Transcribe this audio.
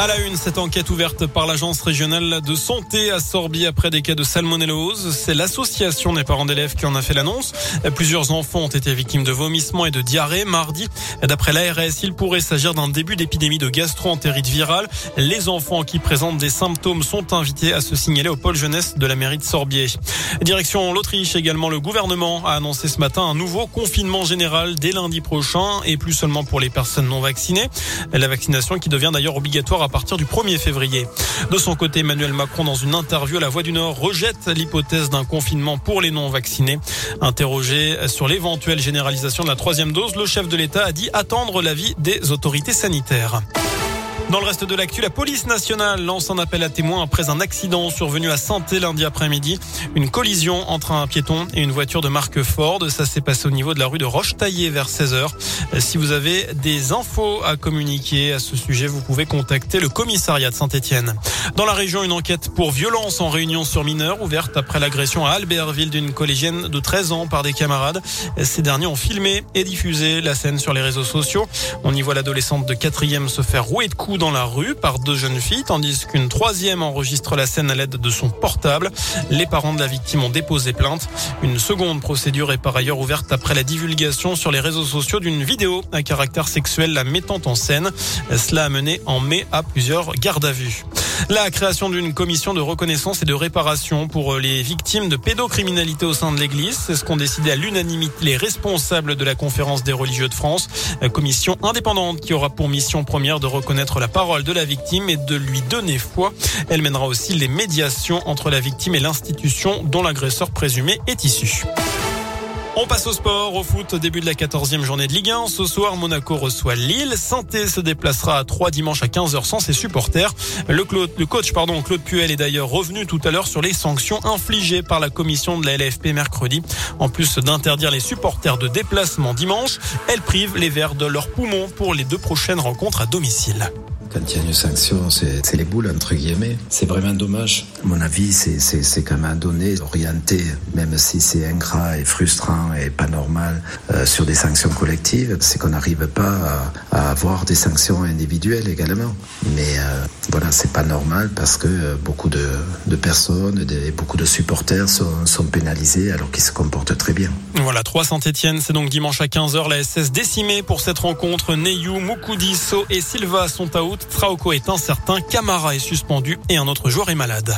À la une, cette enquête ouverte par l'agence régionale de santé à Sorbier après des cas de salmonellose. C'est l'association des parents d'élèves qui en a fait l'annonce. Plusieurs enfants ont été victimes de vomissements et de diarrhée mardi. D'après l'ARS, il pourrait s'agir d'un début d'épidémie de gastro-entérite virale. Les enfants qui présentent des symptômes sont invités à se signaler au pôle jeunesse de la mairie de Sorbier. Direction l'Autriche également, le gouvernement a annoncé ce matin un nouveau confinement général dès lundi prochain et plus seulement pour les personnes non vaccinées. La vaccination qui devient d'ailleurs obligatoire à partir du 1er février. De son côté, Emmanuel Macron, dans une interview à La Voix du Nord, rejette l'hypothèse d'un confinement pour les non-vaccinés. Interrogé sur l'éventuelle généralisation de la troisième dose, le chef de l'État a dit attendre l'avis des autorités sanitaires. Dans le reste de l'actu, la police nationale lance un appel à témoins après un accident survenu à Santé lundi après-midi. Une collision entre un piéton et une voiture de marque Ford. Ça s'est passé au niveau de la rue de Roche-Taillé vers 16h. Si vous avez des infos à communiquer à ce sujet, vous pouvez contacter le commissariat de Saint-Etienne. Dans la région, une enquête pour violence en réunion sur mineurs ouverte après l'agression à Albertville d'une collégienne de 13 ans par des camarades. Ces derniers ont filmé et diffusé la scène sur les réseaux sociaux. On y voit l'adolescente de 4e se faire rouer de coups dans la rue par deux jeunes filles, tandis qu'une troisième enregistre la scène à l'aide de son portable. Les parents de la victime ont déposé plainte. Une seconde procédure est par ailleurs ouverte après la divulgation sur les réseaux sociaux d'une vidéo à caractère sexuel la mettant en scène. Cela a mené en mai à plusieurs gardes à vue. La création d'une commission de reconnaissance et de réparation pour les victimes de pédocriminalité au sein de l'Église, c'est ce qu'ont décidé à l'unanimité les responsables de la conférence des religieux de France. Commission indépendante qui aura pour mission première de reconnaître la parole de la victime et de lui donner foi. Elle mènera aussi les médiations entre la victime et l'institution dont l'agresseur présumé est issu. On passe au sport, au foot, début de la 14e journée de Ligue 1. Ce soir, Monaco reçoit Lille. Santé se déplacera à 3 dimanche à 15h sans ses supporters. Le, le coach, pardon, Claude Puel est d'ailleurs revenu tout à l'heure sur les sanctions infligées par la commission de la LFP mercredi. En plus d'interdire les supporters de déplacement dimanche, elle prive les Verts de leurs poumons pour les deux prochaines rencontres à domicile. Quand il y a une sanction, c'est les boules, entre guillemets. C'est vraiment dommage. À mon avis, c'est quand même donné, orienté, même si c'est ingrat et frustrant et pas normal, euh, sur des sanctions collectives, c'est qu'on n'arrive pas à, à, avoir des sanctions individuelles également. Mais euh, voilà, c'est pas normal parce que euh, beaucoup de, de personnes, beaucoup de supporters sont, sont pénalisés alors qu'ils se comportent très bien. Voilà, 3 Saint-Etienne, c'est donc dimanche à 15h, la SS décimée pour cette rencontre. Neyou, Mukoudiso et Silva sont à haut. Trauco est incertain, Camara est suspendu et un autre joueur est malade.